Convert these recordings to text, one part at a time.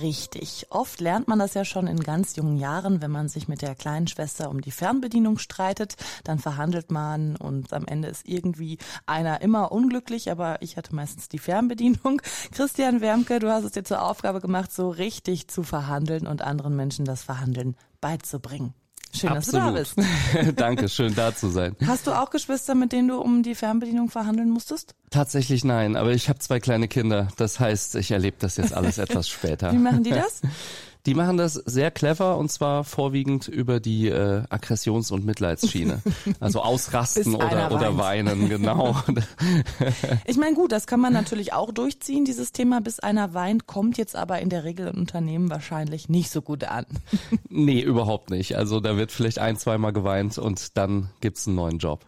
Richtig. Oft lernt man das ja schon in ganz jungen Jahren, wenn man sich mit der kleinen Schwester um die Fernbedienung streitet, dann verhandelt man und am Ende ist irgendwie einer immer unglücklich, aber ich hatte meistens die Fernbedienung. Christian Wermke, du hast es dir zur Aufgabe gemacht, so richtig zu verhandeln und anderen Menschen das Verhandeln beizubringen. Schön, Absolut. dass du da bist. Danke, schön da zu sein. Hast du auch Geschwister, mit denen du um die Fernbedienung verhandeln musstest? Tatsächlich nein, aber ich habe zwei kleine Kinder. Das heißt, ich erlebe das jetzt alles etwas später. Wie machen die das? Die machen das sehr clever und zwar vorwiegend über die äh, Aggressions- und Mitleidsschiene. Also ausrasten oder, oder weinen, genau. ich meine, gut, das kann man natürlich auch durchziehen, dieses Thema, bis einer weint, kommt jetzt aber in der Regel in Unternehmen wahrscheinlich nicht so gut an. nee, überhaupt nicht. Also da wird vielleicht ein, zweimal geweint und dann gibt's einen neuen Job.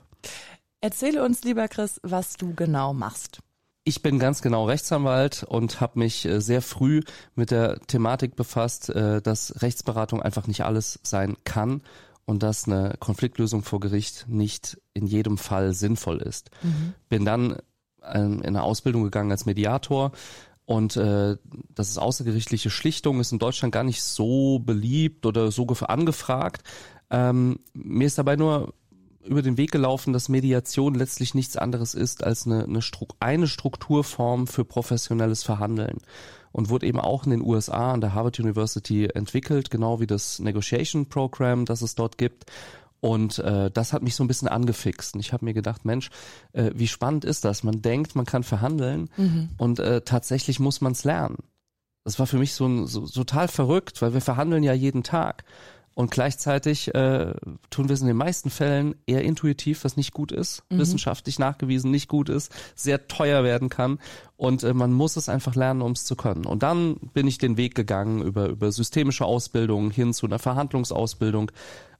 Erzähle uns, lieber Chris, was du genau machst. Ich bin ganz genau Rechtsanwalt und habe mich äh, sehr früh mit der Thematik befasst, äh, dass Rechtsberatung einfach nicht alles sein kann und dass eine Konfliktlösung vor Gericht nicht in jedem Fall sinnvoll ist. Mhm. Bin dann ähm, in eine Ausbildung gegangen als Mediator und äh, das ist außergerichtliche Schlichtung, ist in Deutschland gar nicht so beliebt oder so angefragt. Ähm, mir ist dabei nur über den Weg gelaufen, dass Mediation letztlich nichts anderes ist als eine, eine, Stru eine Strukturform für professionelles Verhandeln und wurde eben auch in den USA an der Harvard University entwickelt, genau wie das Negotiation Program, das es dort gibt. Und äh, das hat mich so ein bisschen angefixt. Und ich habe mir gedacht, Mensch, äh, wie spannend ist das? Man denkt, man kann verhandeln mhm. und äh, tatsächlich muss man es lernen. Das war für mich so, ein, so total verrückt, weil wir verhandeln ja jeden Tag. Und gleichzeitig äh, tun wir es in den meisten Fällen eher intuitiv, was nicht gut ist, mhm. wissenschaftlich nachgewiesen nicht gut ist, sehr teuer werden kann. Und äh, man muss es einfach lernen, um es zu können. Und dann bin ich den Weg gegangen über, über systemische Ausbildung hin zu einer Verhandlungsausbildung,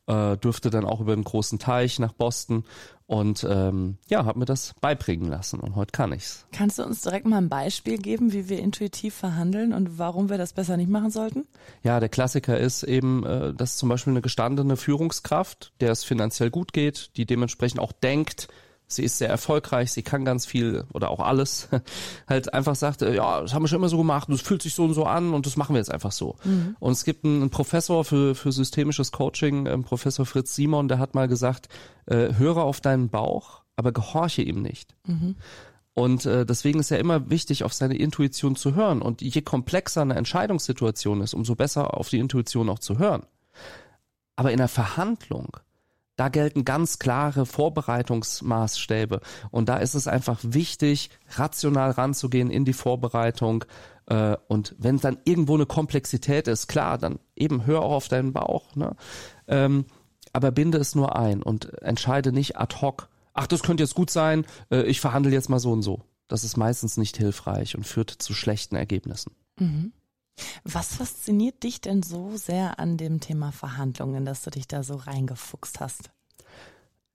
äh, dürfte dann auch über den großen Teich nach Boston und ähm, ja, habe mir das beibringen lassen und heute kann ich's. Kannst du uns direkt mal ein Beispiel geben, wie wir intuitiv verhandeln und warum wir das besser nicht machen sollten? Ja, der Klassiker ist eben, äh, dass zum Beispiel eine gestandene Führungskraft, der es finanziell gut geht, die dementsprechend auch denkt, sie ist sehr erfolgreich, sie kann ganz viel oder auch alles, halt einfach sagt, äh, ja, das haben wir schon immer so gemacht, das fühlt sich so und so an und das machen wir jetzt einfach so. Mhm. Und es gibt einen Professor für, für systemisches Coaching, ähm, Professor Fritz Simon, der hat mal gesagt, äh, höre auf deinen Bauch, aber gehorche ihm nicht. Mhm. Und äh, deswegen ist ja immer wichtig, auf seine Intuition zu hören. Und je komplexer eine Entscheidungssituation ist, umso besser auf die Intuition auch zu hören. Aber in der Verhandlung da gelten ganz klare Vorbereitungsmaßstäbe. Und da ist es einfach wichtig, rational ranzugehen in die Vorbereitung. Äh, und wenn dann irgendwo eine Komplexität ist, klar, dann eben hör auch auf deinen Bauch. Ne? Ähm, aber binde es nur ein und entscheide nicht ad hoc. Ach, das könnte jetzt gut sein, äh, ich verhandle jetzt mal so und so. Das ist meistens nicht hilfreich und führt zu schlechten Ergebnissen. Mhm. Was fasziniert dich denn so sehr an dem Thema Verhandlungen, dass du dich da so reingefuchst hast?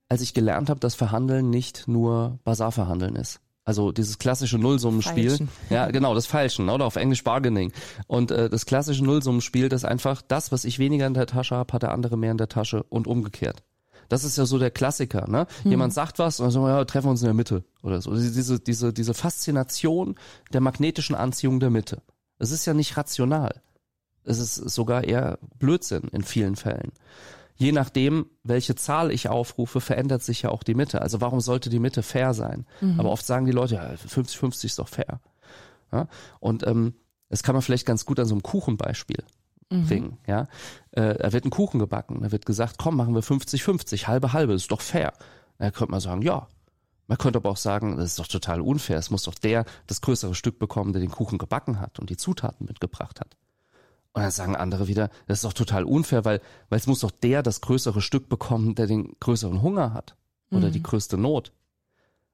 Als ich gelernt habe, dass Verhandeln nicht nur Basarverhandeln ist. Also dieses klassische Nullsummenspiel. Falschen. Ja, genau, das Falschen, oder auf Englisch Bargaining. Und äh, das klassische Nullsummenspiel, das einfach das, was ich weniger in der Tasche habe, hat der andere mehr in der Tasche und umgekehrt. Das ist ja so der Klassiker, ne? Hm. Jemand sagt was und dann sagen wir, ja, treffen wir uns in der Mitte oder so. Diese, diese, diese Faszination der magnetischen Anziehung der Mitte. Es ist ja nicht rational. Es ist sogar eher Blödsinn in vielen Fällen. Je nachdem, welche Zahl ich aufrufe, verändert sich ja auch die Mitte. Also warum sollte die Mitte fair sein? Mhm. Aber oft sagen die Leute, ja, 50-50 ist doch fair. Ja? Und ähm, das kann man vielleicht ganz gut an so einem Kuchenbeispiel mhm. bringen. Ja? Äh, da wird ein Kuchen gebacken. Da wird gesagt, komm, machen wir 50-50, halbe halbe, ist doch fair. Da könnte man sagen, ja, man könnte aber auch sagen, das ist doch total unfair. Es muss doch der das größere Stück bekommen, der den Kuchen gebacken hat und die Zutaten mitgebracht hat. Und dann sagen andere wieder, das ist doch total unfair, weil, weil es muss doch der das größere Stück bekommen, der den größeren Hunger hat oder mhm. die größte Not.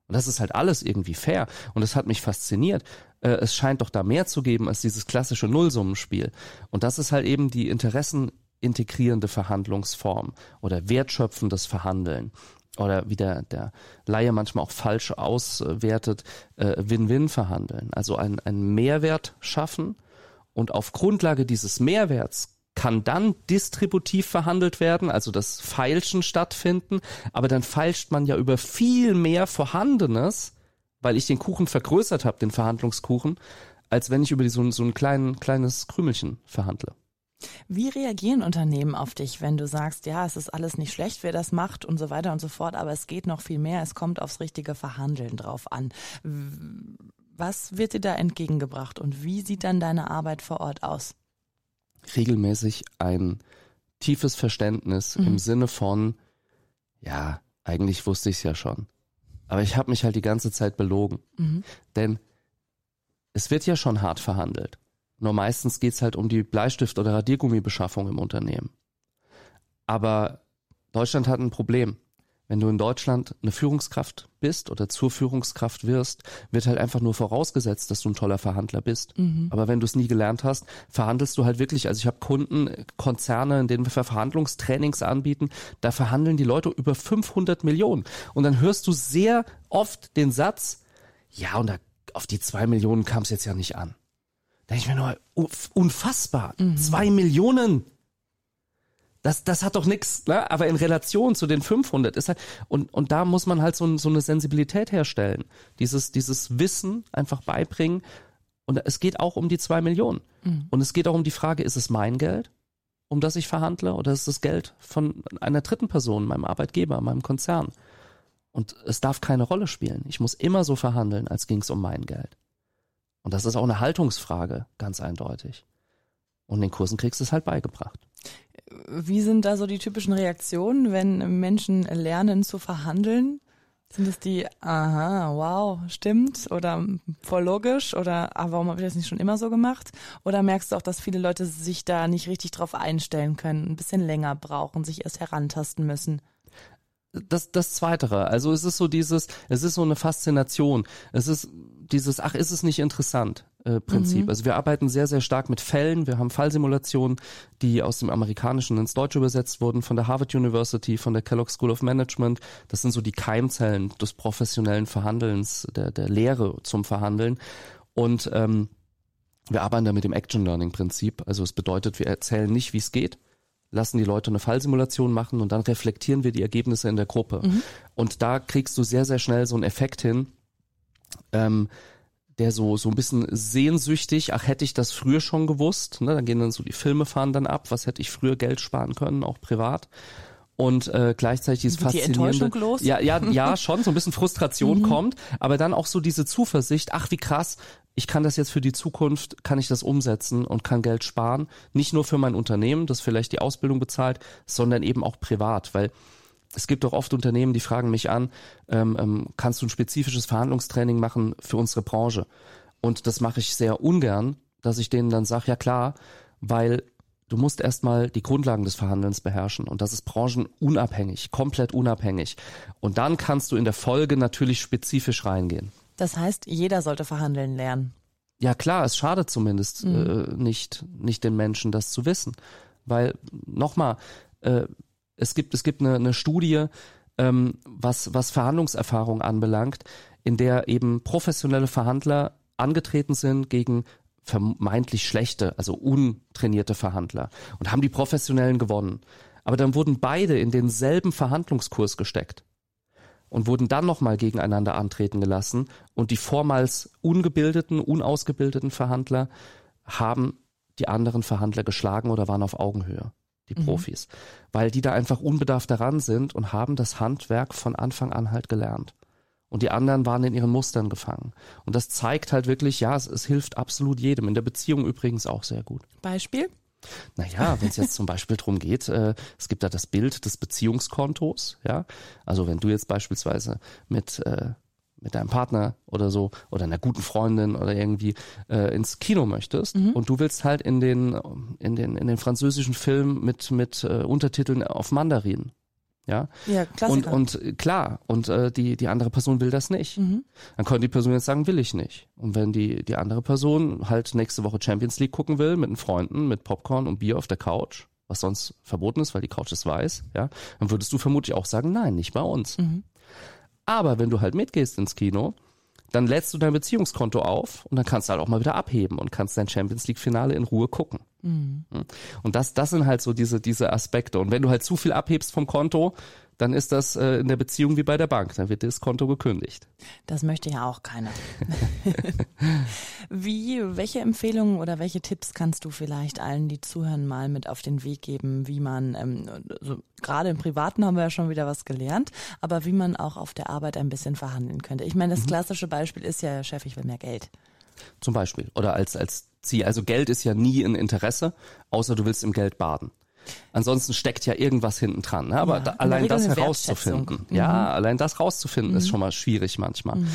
Und das ist halt alles irgendwie fair. Und das hat mich fasziniert. Äh, es scheint doch da mehr zu geben als dieses klassische Nullsummenspiel. Und das ist halt eben die interessenintegrierende Verhandlungsform oder wertschöpfendes Verhandeln. Oder wie der, der Laie manchmal auch falsch auswertet, äh, Win-Win verhandeln. Also einen, einen Mehrwert schaffen und auf Grundlage dieses Mehrwerts kann dann distributiv verhandelt werden, also das Feilschen stattfinden, aber dann feilscht man ja über viel mehr Vorhandenes, weil ich den Kuchen vergrößert habe, den Verhandlungskuchen, als wenn ich über die, so, so ein klein, kleines Krümelchen verhandle. Wie reagieren Unternehmen auf dich, wenn du sagst, ja, es ist alles nicht schlecht, wer das macht und so weiter und so fort, aber es geht noch viel mehr, es kommt aufs richtige Verhandeln drauf an. Was wird dir da entgegengebracht und wie sieht dann deine Arbeit vor Ort aus? Regelmäßig ein tiefes Verständnis mhm. im Sinne von, ja, eigentlich wusste ich es ja schon. Aber ich habe mich halt die ganze Zeit belogen. Mhm. Denn es wird ja schon hart verhandelt. Nur meistens geht's halt um die Bleistift- oder Radiergummibeschaffung im Unternehmen. Aber Deutschland hat ein Problem. Wenn du in Deutschland eine Führungskraft bist oder zur Führungskraft wirst, wird halt einfach nur vorausgesetzt, dass du ein toller Verhandler bist. Mhm. Aber wenn du es nie gelernt hast, verhandelst du halt wirklich. Also ich habe Kunden, Konzerne, in denen wir Verhandlungstrainings anbieten, da verhandeln die Leute über 500 Millionen. Und dann hörst du sehr oft den Satz, ja, und da, auf die zwei Millionen kam es jetzt ja nicht an. Da denke ich mir nur, unfassbar. Mhm. Zwei Millionen. Das, das hat doch nichts, ne? aber in Relation zu den 500 ist halt, und, und da muss man halt so, so eine Sensibilität herstellen. Dieses, dieses Wissen einfach beibringen. Und es geht auch um die zwei Millionen. Mhm. Und es geht auch um die Frage, ist es mein Geld, um das ich verhandle, oder ist es Geld von einer dritten Person, meinem Arbeitgeber, meinem Konzern? Und es darf keine Rolle spielen. Ich muss immer so verhandeln, als ging es um mein Geld. Und das ist auch eine Haltungsfrage, ganz eindeutig. Und den Kursen kriegst du es halt beigebracht. Wie sind da so die typischen Reaktionen, wenn Menschen lernen zu verhandeln? Sind es die, aha, wow, stimmt oder voll logisch oder ah, warum habe ich das nicht schon immer so gemacht? Oder merkst du auch, dass viele Leute sich da nicht richtig drauf einstellen können, ein bisschen länger brauchen, sich erst herantasten müssen? das, das Zweitere. Also es ist so dieses, es ist so eine Faszination. Es ist dieses, ach, ist es nicht interessant? Äh, Prinzip. Mhm. Also wir arbeiten sehr, sehr stark mit Fällen. Wir haben Fallsimulationen, die aus dem Amerikanischen ins Deutsche übersetzt wurden, von der Harvard University, von der Kellogg School of Management. Das sind so die Keimzellen des professionellen Verhandelns, der, der Lehre zum Verhandeln. Und ähm, wir arbeiten da mit dem Action Learning Prinzip. Also es bedeutet, wir erzählen nicht, wie es geht, lassen die Leute eine Fallsimulation machen und dann reflektieren wir die Ergebnisse in der Gruppe. Mhm. Und da kriegst du sehr, sehr schnell so einen Effekt hin, ähm, der so so ein bisschen sehnsüchtig, ach hätte ich das früher schon gewusst, ne? dann gehen dann so die Filme fahren dann ab, was hätte ich früher Geld sparen können, auch privat. Und äh, gleichzeitig dieses faszinierende, die los? ja, ja, ja, schon so ein bisschen Frustration mhm. kommt, aber dann auch so diese Zuversicht, ach wie krass, ich kann das jetzt für die Zukunft, kann ich das umsetzen und kann Geld sparen. Nicht nur für mein Unternehmen, das vielleicht die Ausbildung bezahlt, sondern eben auch privat, weil es gibt doch oft Unternehmen, die fragen mich an, ähm, ähm, kannst du ein spezifisches Verhandlungstraining machen für unsere Branche? Und das mache ich sehr ungern, dass ich denen dann sage, ja klar, weil du musst erstmal die Grundlagen des Verhandelns beherrschen und das ist branchenunabhängig, komplett unabhängig. Und dann kannst du in der Folge natürlich spezifisch reingehen. Das heißt, jeder sollte verhandeln lernen. Ja klar, es schadet zumindest mhm. äh, nicht, nicht den Menschen, das zu wissen. Weil, nochmal, äh, es gibt, es gibt eine, eine Studie, ähm, was, was Verhandlungserfahrung anbelangt, in der eben professionelle Verhandler angetreten sind gegen vermeintlich schlechte, also untrainierte Verhandler und haben die Professionellen gewonnen. Aber dann wurden beide in denselben Verhandlungskurs gesteckt und wurden dann nochmal gegeneinander antreten gelassen und die vormals ungebildeten, unausgebildeten Verhandler haben die anderen Verhandler geschlagen oder waren auf Augenhöhe die mhm. Profis, weil die da einfach unbedarft daran sind und haben das Handwerk von Anfang an halt gelernt. Und die anderen waren in ihren Mustern gefangen. Und das zeigt halt wirklich, ja, es, es hilft absolut jedem. In der Beziehung übrigens auch sehr gut. Beispiel? Naja, wenn es jetzt zum Beispiel darum geht, äh, es gibt da das Bild des Beziehungskontos, ja. Also wenn du jetzt beispielsweise mit äh, mit deinem Partner oder so oder einer guten Freundin oder irgendwie äh, ins Kino möchtest mhm. und du willst halt in den in den in den französischen Film mit mit äh, Untertiteln auf Mandarin ja, ja und und äh, klar und äh, die die andere Person will das nicht mhm. dann könnte die Person jetzt sagen will ich nicht und wenn die die andere Person halt nächste Woche Champions League gucken will mit den Freunden mit Popcorn und Bier auf der Couch was sonst verboten ist, weil die Couch ist weiß, ja, dann würdest du vermutlich auch sagen, nein, nicht bei uns. Mhm. Aber wenn du halt mitgehst ins Kino, dann lädst du dein Beziehungskonto auf und dann kannst du halt auch mal wieder abheben und kannst dein Champions League Finale in Ruhe gucken. Mhm. Und das, das sind halt so diese, diese Aspekte. Und wenn du halt zu viel abhebst vom Konto, dann ist das äh, in der Beziehung wie bei der Bank. Dann wird das Konto gekündigt. Das möchte ja auch keiner. wie, welche Empfehlungen oder welche Tipps kannst du vielleicht allen, die zuhören, mal mit auf den Weg geben, wie man, ähm, also gerade im Privaten haben wir ja schon wieder was gelernt, aber wie man auch auf der Arbeit ein bisschen verhandeln könnte. Ich meine, das mhm. klassische Beispiel ist ja, Chef, ich will mehr Geld. Zum Beispiel. Oder als, als Ziel. Also Geld ist ja nie ein Interesse, außer du willst im Geld baden. Ansonsten steckt ja irgendwas hinten dran. Ne? Aber ja, da, allein das herauszufinden, mhm. ja, allein das rauszufinden mhm. ist schon mal schwierig manchmal. Mhm.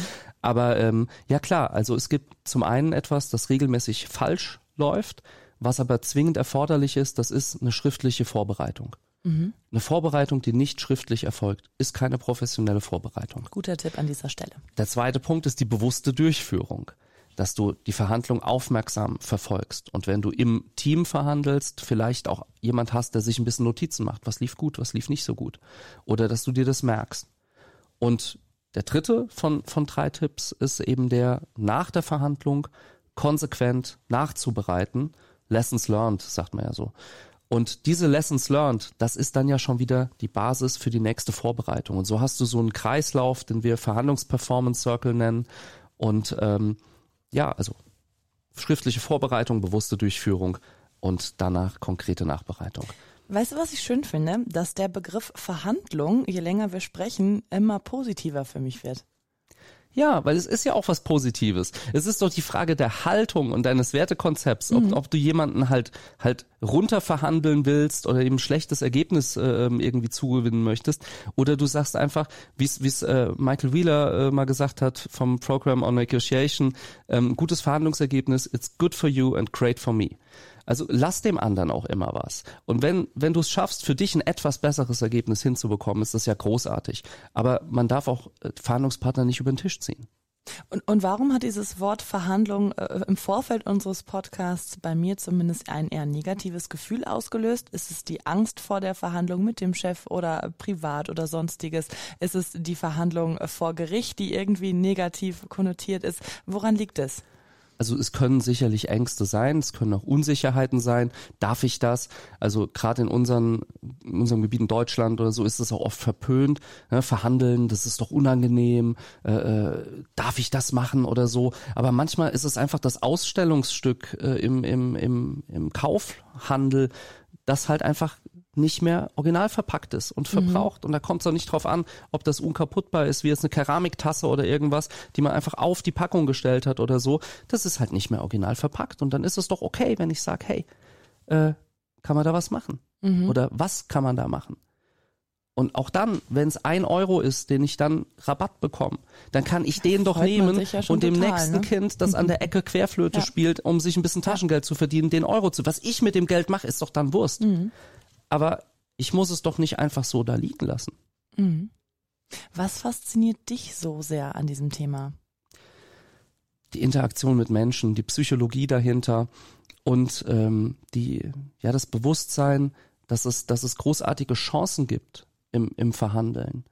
Aber ähm, ja klar, also es gibt zum einen etwas, das regelmäßig falsch läuft, was aber zwingend erforderlich ist, das ist eine schriftliche Vorbereitung. Mhm. Eine Vorbereitung, die nicht schriftlich erfolgt, ist keine professionelle Vorbereitung. Guter Tipp an dieser Stelle. Der zweite Punkt ist die bewusste Durchführung dass du die Verhandlung aufmerksam verfolgst. Und wenn du im Team verhandelst, vielleicht auch jemand hast, der sich ein bisschen Notizen macht, was lief gut, was lief nicht so gut. Oder dass du dir das merkst. Und der dritte von, von drei Tipps ist eben der, nach der Verhandlung konsequent nachzubereiten. Lessons learned, sagt man ja so. Und diese Lessons learned, das ist dann ja schon wieder die Basis für die nächste Vorbereitung. Und so hast du so einen Kreislauf, den wir Verhandlungsperformance Circle nennen. Und ähm, ja, also schriftliche Vorbereitung, bewusste Durchführung und danach konkrete Nachbereitung. Weißt du, was ich schön finde? Dass der Begriff Verhandlung, je länger wir sprechen, immer positiver für mich wird. Ja, weil es ist ja auch was Positives. Es ist doch die Frage der Haltung und deines Wertekonzepts, ob, mhm. ob du jemanden halt halt runter verhandeln willst oder eben schlechtes Ergebnis äh, ähm, irgendwie zugewinnen möchtest, oder du sagst einfach, wie es äh, Michael Wheeler äh, mal gesagt hat vom Program on Negotiation, ähm, gutes Verhandlungsergebnis, it's good for you and great for me. Also lass dem anderen auch immer was. Und wenn, wenn du es schaffst, für dich ein etwas besseres Ergebnis hinzubekommen, ist das ja großartig. Aber man darf auch äh, Verhandlungspartner nicht über den Tisch ziehen. Und, und warum hat dieses Wort Verhandlung äh, im Vorfeld unseres Podcasts bei mir zumindest ein eher negatives Gefühl ausgelöst? Ist es die Angst vor der Verhandlung mit dem Chef oder privat oder sonstiges? Ist es die Verhandlung vor Gericht, die irgendwie negativ konnotiert ist? Woran liegt es? Also es können sicherlich Ängste sein, es können auch Unsicherheiten sein. Darf ich das? Also gerade in, unseren, in unserem Gebiet in Deutschland oder so ist es auch oft verpönt. Ne? Verhandeln, das ist doch unangenehm. Äh, äh, darf ich das machen oder so? Aber manchmal ist es einfach das Ausstellungsstück äh, im, im, im, im Kaufhandel, das halt einfach nicht mehr original verpackt ist und verbraucht. Mhm. Und da kommt es auch nicht drauf an, ob das unkaputtbar ist, wie jetzt eine Keramiktasse oder irgendwas, die man einfach auf die Packung gestellt hat oder so. Das ist halt nicht mehr original verpackt. Und dann ist es doch okay, wenn ich sage, hey, äh, kann man da was machen? Mhm. Oder was kann man da machen? Und auch dann, wenn es ein Euro ist, den ich dann Rabatt bekomme, dann kann ich den doch nehmen ja und dem total, nächsten ne? Kind, das an der Ecke Querflöte ja. spielt, um sich ein bisschen Taschengeld zu verdienen, den Euro zu. Was ich mit dem Geld mache, ist doch dann Wurst. Mhm aber ich muss es doch nicht einfach so da liegen lassen. Mhm. Was fasziniert dich so sehr an diesem Thema? Die Interaktion mit Menschen, die Psychologie dahinter und ähm, die, ja, das Bewusstsein, dass es, dass es großartige Chancen gibt im, im Verhandeln.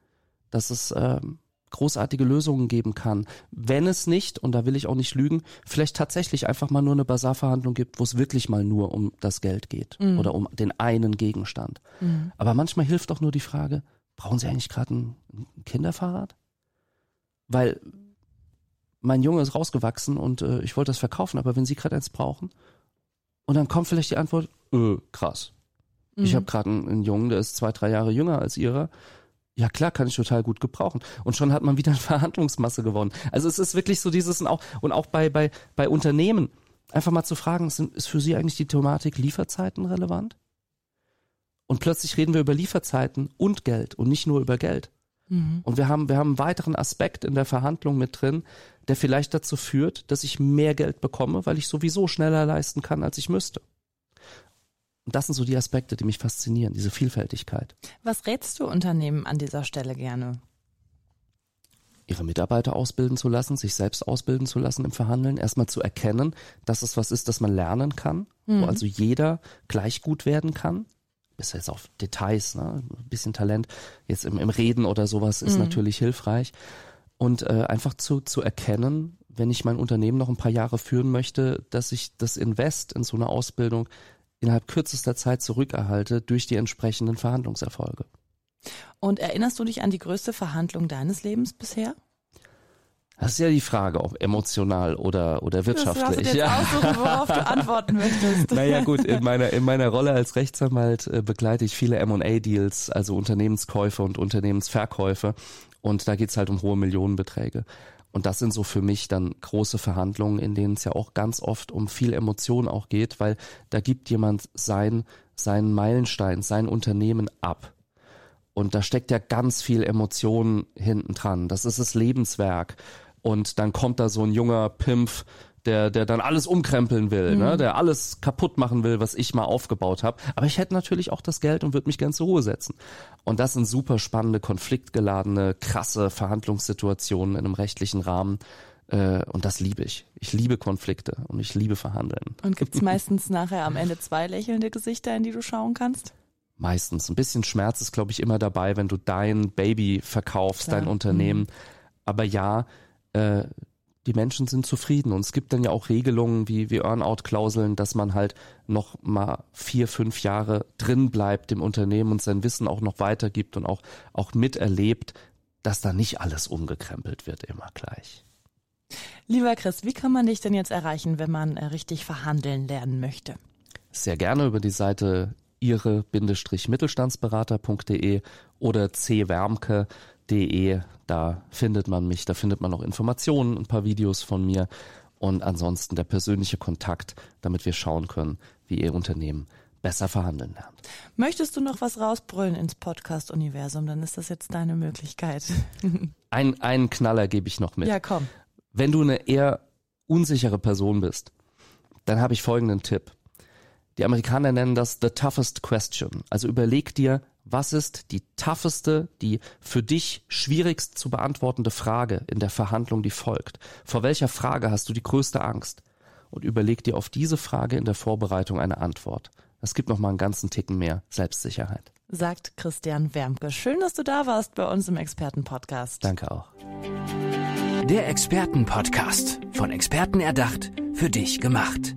Dass es ähm, großartige Lösungen geben kann. Wenn es nicht, und da will ich auch nicht lügen, vielleicht tatsächlich einfach mal nur eine Basarverhandlung gibt, wo es wirklich mal nur um das Geld geht mhm. oder um den einen Gegenstand. Mhm. Aber manchmal hilft auch nur die Frage, brauchen Sie eigentlich gerade ein, Kinderfahrrad? Weil mein Junge ist rausgewachsen und äh, ich wollte das verkaufen, aber wenn Sie gerade eins brauchen, und dann kommt vielleicht die Antwort, äh, krass. Mhm. Ich habe gerade einen, einen Jungen, der ist zwei, drei Jahre jünger als Ihrer ja klar, kann ich total gut gebrauchen. Und schon hat man wieder eine Verhandlungsmasse gewonnen. Also es ist wirklich so dieses und auch, und auch bei, bei, bei Unternehmen, einfach mal zu fragen, ist für Sie eigentlich die Thematik Lieferzeiten relevant? Und plötzlich reden wir über Lieferzeiten und Geld und nicht nur über Geld. Mhm. Und wir haben, wir haben einen weiteren Aspekt in der Verhandlung mit drin, der vielleicht dazu führt, dass ich mehr Geld bekomme, weil ich sowieso schneller leisten kann, als ich müsste. Und das sind so die Aspekte, die mich faszinieren, diese Vielfältigkeit. Was rätst du Unternehmen an dieser Stelle gerne? ihre Mitarbeiter ausbilden zu lassen, sich selbst ausbilden zu lassen im Verhandeln, erstmal zu erkennen, dass es was ist, das man lernen kann, mhm. wo also jeder gleich gut werden kann. bis jetzt auf Details, ne? ein bisschen Talent, jetzt im, im Reden oder sowas ist mhm. natürlich hilfreich. Und äh, einfach zu, zu erkennen, wenn ich mein Unternehmen noch ein paar Jahre führen möchte, dass ich das Invest in so eine Ausbildung innerhalb kürzester Zeit zurückerhalte durch die entsprechenden Verhandlungserfolge. Und erinnerst du dich an die größte Verhandlung deines Lebens bisher? Das ist ja die Frage, ob emotional oder, oder wirtschaftlich. Das ja. aussuchen, worauf du antworten möchtest. Naja gut, in meiner, in meiner Rolle als Rechtsanwalt äh, begleite ich viele M&A-Deals, also Unternehmenskäufe und Unternehmensverkäufe. Und da geht's halt um hohe Millionenbeträge. Und das sind so für mich dann große Verhandlungen, in denen es ja auch ganz oft um viel Emotion auch geht, weil da gibt jemand sein, seinen Meilenstein, sein Unternehmen ab. Und da steckt ja ganz viel Emotion hinten dran. Das ist das Lebenswerk und dann kommt da so ein junger Pimpf, der, der dann alles umkrempeln will, ne? mhm. ne? der alles kaputt machen will, was ich mal aufgebaut habe. Aber ich hätte natürlich auch das Geld und würde mich ganz zur Ruhe setzen. Und das sind super spannende, konfliktgeladene, krasse Verhandlungssituationen in einem rechtlichen Rahmen. Äh, und das liebe ich. Ich liebe Konflikte und ich liebe Verhandeln. Und gibt's meistens nachher am Ende zwei lächelnde Gesichter, in die du schauen kannst? Meistens. Ein bisschen Schmerz ist, glaube ich, immer dabei, wenn du dein Baby verkaufst, Klar. dein Unternehmen. Mhm. Aber ja, äh, die Menschen sind zufrieden. Und es gibt dann ja auch Regelungen wie, wie Earnout-Klauseln, dass man halt noch mal vier, fünf Jahre drin bleibt im Unternehmen und sein Wissen auch noch weitergibt und auch, auch miterlebt, dass da nicht alles umgekrempelt wird immer gleich. Lieber Chris, wie kann man dich denn jetzt erreichen, wenn man äh, richtig verhandeln lernen möchte? Sehr gerne über die Seite ihre-mittelstandsberater.de oder cwärmke.de. Da findet man mich, da findet man auch Informationen, ein paar Videos von mir und ansonsten der persönliche Kontakt, damit wir schauen können, wie Ihr Unternehmen besser verhandeln lernt. Möchtest du noch was rausbrüllen ins Podcast-Universum? Dann ist das jetzt deine Möglichkeit. Ein, einen Knaller gebe ich noch mit. Ja, komm. Wenn du eine eher unsichere Person bist, dann habe ich folgenden Tipp. Die Amerikaner nennen das the toughest question. Also überleg dir, was ist die tougheste, die für dich schwierigst zu beantwortende Frage in der Verhandlung, die folgt? Vor welcher Frage hast du die größte Angst? Und überleg dir auf diese Frage in der Vorbereitung eine Antwort. Das gibt noch mal einen ganzen Ticken mehr Selbstsicherheit. Sagt Christian Wermke. Schön, dass du da warst bei uns im Expertenpodcast. Danke auch. Der Expertenpodcast. Von Experten erdacht, für dich gemacht.